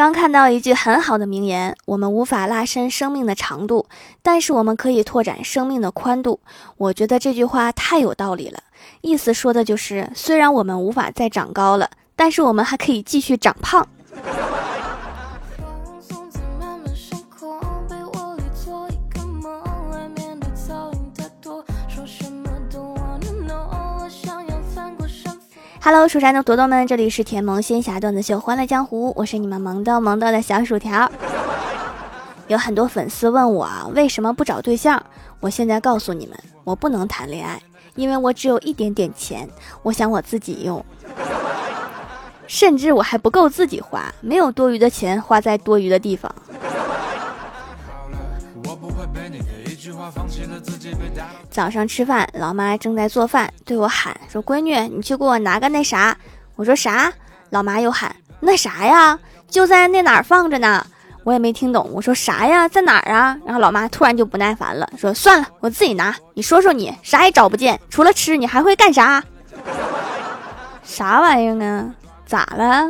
刚看到一句很好的名言：我们无法拉伸生命的长度，但是我们可以拓展生命的宽度。我觉得这句话太有道理了。意思说的就是，虽然我们无法再长高了，但是我们还可以继续长胖。Hello，蜀山的朵朵们，这里是甜萌仙侠段子秀《欢乐江湖》，我是你们萌逗萌逗的小薯条。有很多粉丝问我啊，为什么不找对象？我现在告诉你们，我不能谈恋爱，因为我只有一点点钱，我想我自己用，甚至我还不够自己花，没有多余的钱花在多余的地方。早上吃饭，老妈正在做饭，对我喊说：“闺女，你去给我拿个那啥。”我说：“啥？”老妈又喊：“那啥呀？就在那哪儿放着呢。”我也没听懂。我说：“啥呀？在哪儿啊？”然后老妈突然就不耐烦了，说：“算了，我自己拿。你说说你啥也找不见，除了吃，你还会干啥？啥玩意儿啊？咋了？”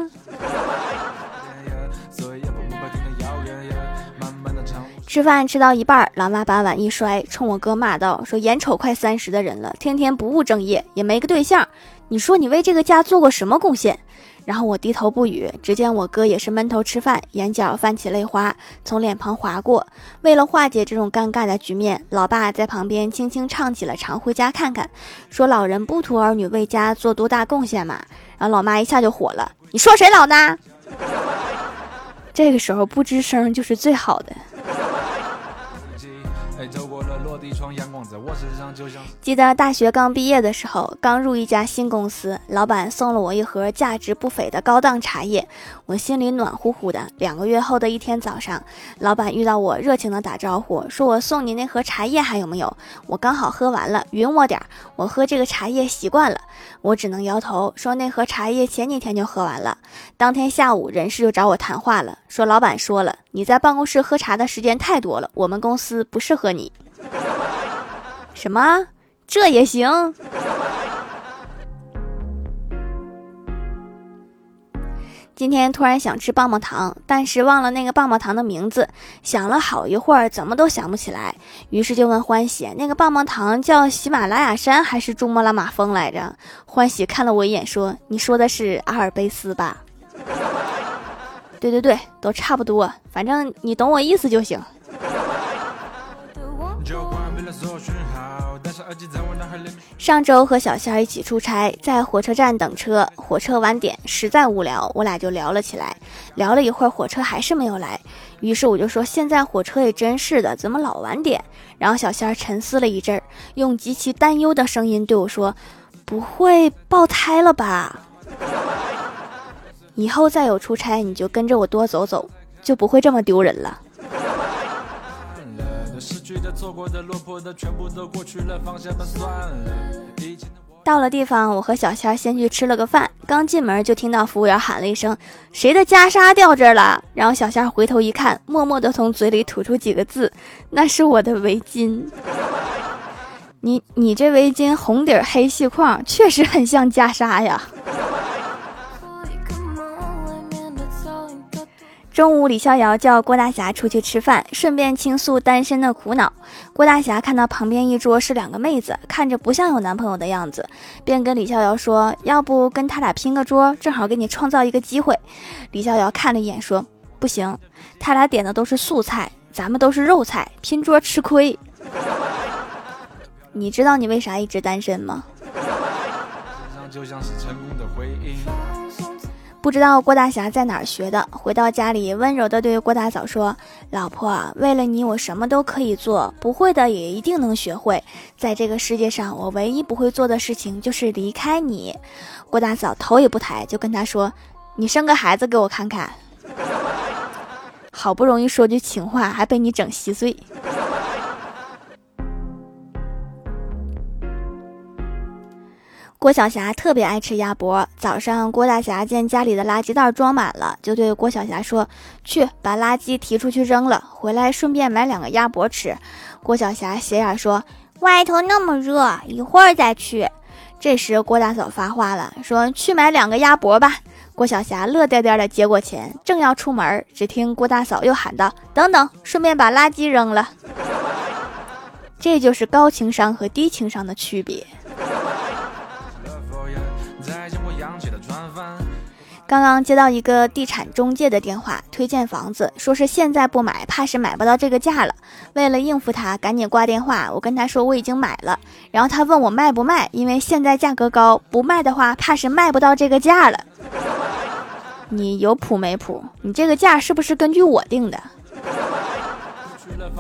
吃饭吃到一半，老妈把碗一摔，冲我哥骂道：“说眼瞅快三十的人了，天天不务正业，也没个对象，你说你为这个家做过什么贡献？”然后我低头不语。只见我哥也是闷头吃饭，眼角泛起泪花从脸庞划过。为了化解这种尴尬的局面，老爸在旁边轻轻唱起了《常回家看看》，说老人不图儿女为家做多大贡献嘛。然后老妈一下就火了：“你说谁老呢？”这个时候不吱声就是最好的。记得大学刚毕业的时候，刚入一家新公司，老板送了我一盒价值不菲的高档茶叶，我心里暖乎乎的。两个月后的一天早上，老板遇到我，热情的打招呼，说我送你那盒茶叶还有没有？我刚好喝完了，匀我点儿。我喝这个茶叶习惯了，我只能摇头说那盒茶叶前几天就喝完了。当天下午，人事就找我谈话了，说老板说了，你在办公室喝茶的时间太多了，我们公司不适合你。什么？这也行？今天突然想吃棒棒糖，但是忘了那个棒棒糖的名字，想了好一会儿，怎么都想不起来。于是就问欢喜：“那个棒棒糖叫喜马拉雅山还是珠穆朗玛峰来着？”欢喜看了我一眼，说：“你说的是阿尔卑斯吧？” 对对对，都差不多，反正你懂我意思就行。上周和小仙儿一起出差，在火车站等车，火车晚点，实在无聊，我俩就聊了起来。聊了一会儿，火车还是没有来，于是我就说：“现在火车也真是的，怎么老晚点？”然后小仙儿沉思了一阵儿，用极其担忧的声音对我说：“不会爆胎了吧？以后再有出差，你就跟着我多走走，就不会这么丢人了。”的、错过的、落魄的，全部都过去了，放下吧，算了到了地方，我和小仙先去吃了个饭。刚进门就听到服务员喊了一声：“谁的袈裟掉这儿了？”然后小仙回头一看，默默地从嘴里吐出几个字：“那是我的围巾。”你你这围巾红底黑细框，确实很像袈裟呀。中午，李逍遥叫郭大侠出去吃饭，顺便倾诉单身的苦恼。郭大侠看到旁边一桌是两个妹子，看着不像有男朋友的样子，便跟李逍遥说：“要不跟他俩拼个桌，正好给你创造一个机会。”李逍遥看了一眼说：“不行，他俩点的都是素菜，咱们都是肉菜，拼桌吃亏。你知道你为啥一直单身吗？”不知道郭大侠在哪儿学的，回到家里温柔地对郭大嫂说：“老婆，为了你，我什么都可以做，不会的也一定能学会。在这个世界上，我唯一不会做的事情就是离开你。”郭大嫂头也不抬就跟他说：“你生个孩子给我看看。”好不容易说句情话，还被你整稀碎。郭晓霞特别爱吃鸭脖。早上，郭大侠见家里的垃圾袋装满了，就对郭晓霞说：“去把垃圾提出去扔了，回来顺便买两个鸭脖吃。”郭晓霞斜眼说：“外头那么热，一会儿再去。”这时，郭大嫂发话了，说：“去买两个鸭脖吧。”郭晓霞乐颠颠的接过钱，正要出门，只听郭大嫂又喊道：“等等，顺便把垃圾扔了。”这就是高情商和低情商的区别。刚刚接到一个地产中介的电话，推荐房子，说是现在不买，怕是买不到这个价了。为了应付他，赶紧挂电话。我跟他说我已经买了，然后他问我卖不卖，因为现在价格高，不卖的话怕是卖不到这个价了。你有谱没谱？你这个价是不是根据我定的？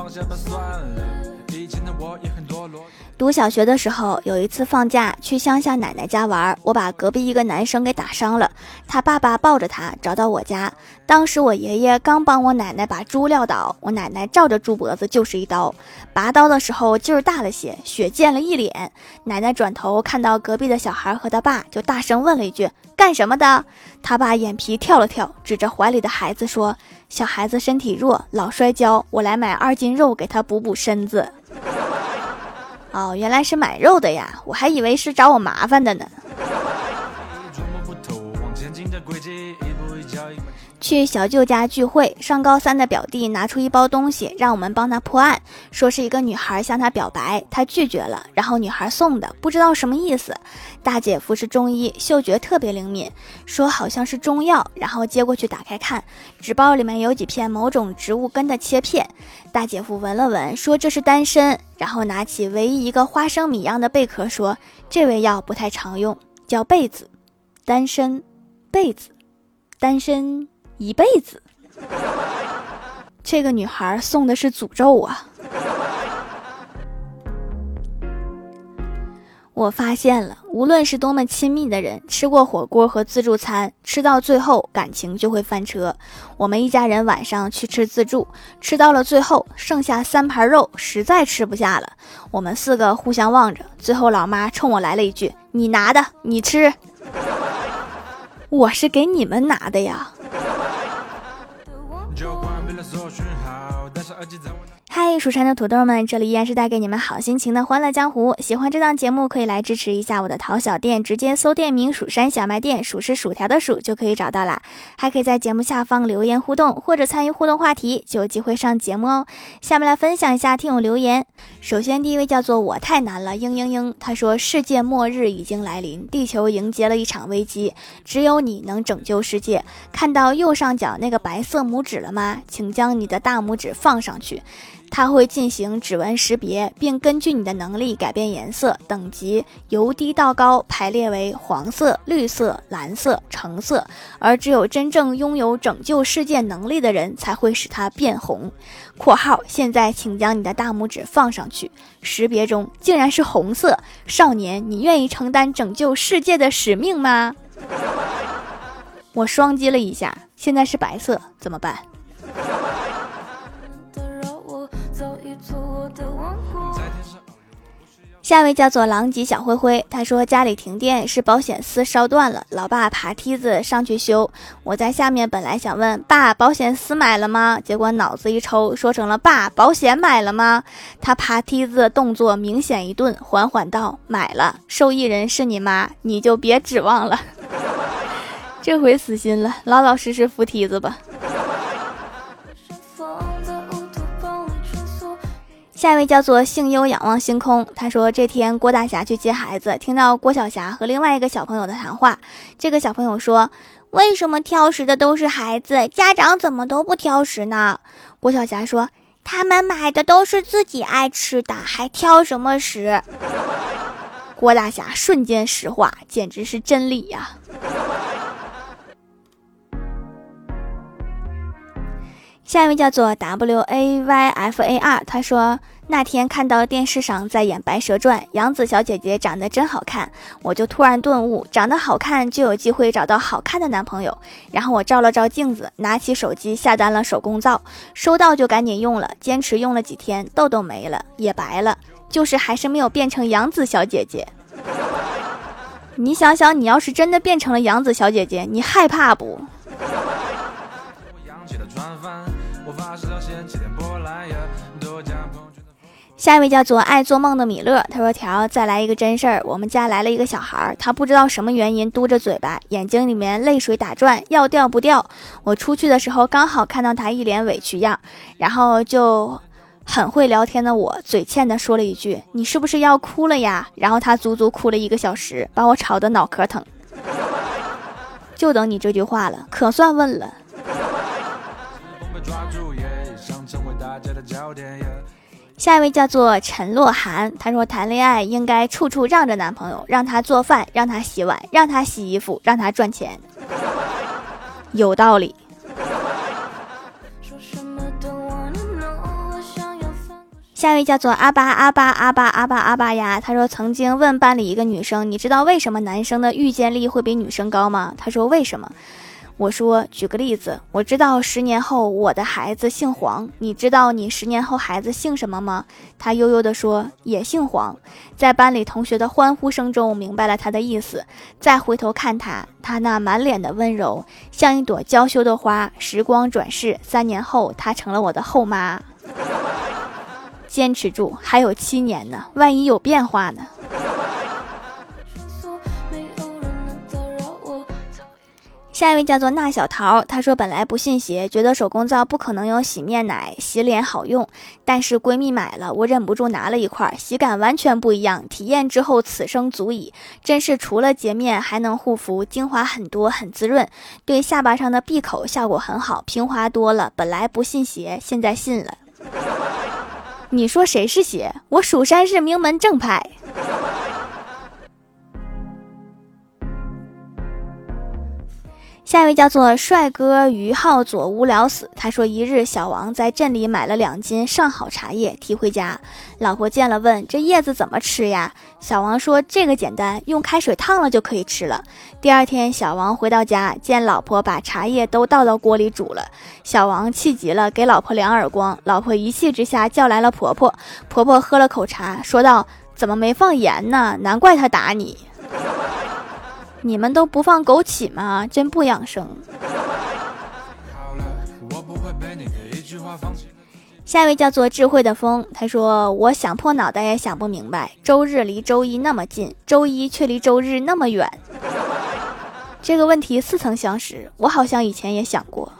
放下吧，算了。以前的我也很堕落读小学的时候，有一次放假去乡下奶奶家玩，我把隔壁一个男生给打伤了。他爸爸抱着他找到我家，当时我爷爷刚帮我奶奶把猪撂倒，我奶奶照着猪脖子就是一刀，拔刀的时候劲儿大了些，血溅了一脸。奶奶转头看到隔壁的小孩和他爸，就大声问了一句：“干什么的？”他爸眼皮跳了跳，指着怀里的孩子说：“小孩子身体弱，老摔跤，我来买二斤肉给他补补身子。”哦，原来是买肉的呀，我还以为是找我麻烦的呢。去小舅家聚会，上高三的表弟拿出一包东西，让我们帮他破案，说是一个女孩向他表白，他拒绝了，然后女孩送的，不知道什么意思。大姐夫是中医，嗅觉特别灵敏，说好像是中药，然后接过去打开看，纸包里面有几片某种植物根的切片。大姐夫闻了闻，说这是丹参，然后拿起唯一一个花生米一样的贝壳，说这味药不太常用，叫被子，丹参，被子，丹参。一辈子，这个女孩送的是诅咒啊！我发现了，无论是多么亲密的人，吃过火锅和自助餐，吃到最后感情就会翻车。我们一家人晚上去吃自助，吃到了最后剩下三盘肉，实在吃不下了。我们四个互相望着，最后老妈冲我来了一句：“你拿的，你吃。”我是给你们拿的呀。讯号戴上耳机在我脑嗨，蜀山的土豆们，这里依然是带给你们好心情的欢乐江湖。喜欢这档节目，可以来支持一下我的淘小店，直接搜店名“蜀山小卖店”，数是薯条的数就可以找到啦。还可以在节目下方留言互动，或者参与互动话题，就有机会上节目哦。下面来分享一下听友留言。首先，第一位叫做我太难了，嘤嘤嘤，他说世界末日已经来临，地球迎接了一场危机，只有你能拯救世界。看到右上角那个白色拇指了吗？请将你的大拇指放上去。它会进行指纹识别，并根据你的能力改变颜色等级，由低到高排列为黄色、绿色、蓝色、橙色。而只有真正拥有拯救世界能力的人才会使它变红。（括号现在请将你的大拇指放上去，识别中竟然是红色。少年，你愿意承担拯救世界的使命吗？）我双击了一下，现在是白色，怎么办？下位叫做狼藉小灰灰，他说家里停电是保险丝烧断了，老爸爬梯子上去修。我在下面本来想问爸保险丝买了吗？结果脑子一抽，说成了爸保险买了吗？他爬梯子动作明显一顿，缓缓道买了，受益人是你妈，你就别指望了。这回死心了，老老实实扶梯子吧。下一位叫做幸优仰望星空，他说这天郭大侠去接孩子，听到郭晓霞和另外一个小朋友的谈话。这个小朋友说：“为什么挑食的都是孩子，家长怎么都不挑食呢？”郭晓霞说：“他们买的都是自己爱吃的，还挑什么食？” 郭大侠瞬间石化，简直是真理呀！下一位叫做 W A Y F A R，他说那天看到电视上在演《白蛇传》，杨紫小姐姐长得真好看，我就突然顿悟，长得好看就有机会找到好看的男朋友。然后我照了照镜子，拿起手机下单了手工皂，收到就赶紧用了，坚持用了几天，痘痘没了，也白了，就是还是没有变成杨紫小姐姐。你想想，你要是真的变成了杨紫小姐姐，你害怕不？下一位叫做爱做梦的米勒，他说：“条，再来一个真事儿。我们家来了一个小孩儿，他不知道什么原因嘟着嘴巴，眼睛里面泪水打转，要掉不掉。我出去的时候刚好看到他一脸委屈样，然后就很会聊天的我嘴欠的说了一句：你是不是要哭了呀？然后他足足哭了一个小时，把我吵得脑壳疼。就等你这句话了，可算问了。”下一位叫做陈洛涵，他说谈恋爱应该处处让着男朋友，让他做饭，让他洗碗，让他洗衣服，让他赚钱，有道理。下一位叫做阿巴阿巴阿巴阿巴阿巴呀，他说曾经问班里一个女生，你知道为什么男生的预见力会比女生高吗？他说为什么？我说，举个例子，我知道十年后我的孩子姓黄，你知道你十年后孩子姓什么吗？他悠悠地说，也姓黄。在班里同学的欢呼声中，明白了他的意思。再回头看他，他那满脸的温柔，像一朵娇羞的花。时光转世，三年后，他成了我的后妈。坚持住，还有七年呢，万一有变化呢？下一位叫做那小桃，她说本来不信邪，觉得手工皂不可能有洗面奶洗脸好用，但是闺蜜买了，我忍不住拿了一块，洗感完全不一样，体验之后此生足矣，真是除了洁面还能护肤，精华很多，很滋润，对下巴上的闭口效果很好，平滑多了。本来不信邪，现在信了。你说谁是邪？我蜀山是名门正派。下一位叫做帅哥于浩左，无聊死。他说，一日小王在镇里买了两斤上好茶叶提回家，老婆见了问：“这叶子怎么吃呀？”小王说：“这个简单，用开水烫了就可以吃了。”第二天，小王回到家，见老婆把茶叶都倒到锅里煮了，小王气急了，给老婆两耳光。老婆一气之下叫来了婆婆，婆婆喝了口茶，说道：“怎么没放盐呢？难怪他打你。”你们都不放枸杞吗？真不养生。下一位叫做智慧的风，他说：“我想破脑袋也想不明白，周日离周一那么近，周一却离周日那么远。这个问题似曾相识，我好像以前也想过。”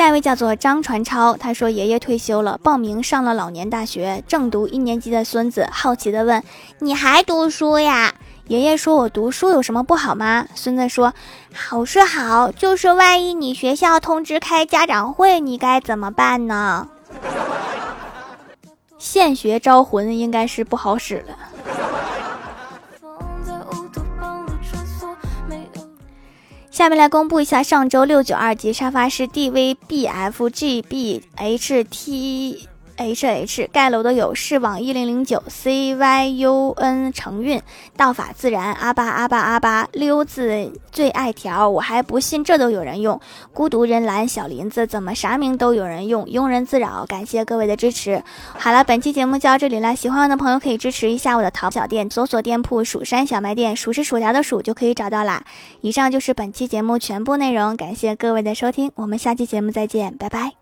下一位叫做张传超，他说爷爷退休了，报名上了老年大学，正读一年级的孙子好奇的问：“你还读书呀？”爷爷说：“我读书有什么不好吗？”孙子说：“好是好，就是万一你学校通知开家长会，你该怎么办呢？”现学招魂应该是不好使了。下面来公布一下上周六九二级沙发是 D V B F G B H T h h 盖楼的有视网一零零九 C Y U N 成运道法自然阿巴阿巴阿巴溜子最爱条我还不信这都有人用孤独人懒小林子怎么啥名都有人用庸人自扰感谢各位的支持好了本期节目就到这里了喜欢我的朋友可以支持一下我的淘小店搜索店铺蜀山小卖店数是薯条的数就可以找到啦以上就是本期节目全部内容感谢各位的收听我们下期节目再见拜拜。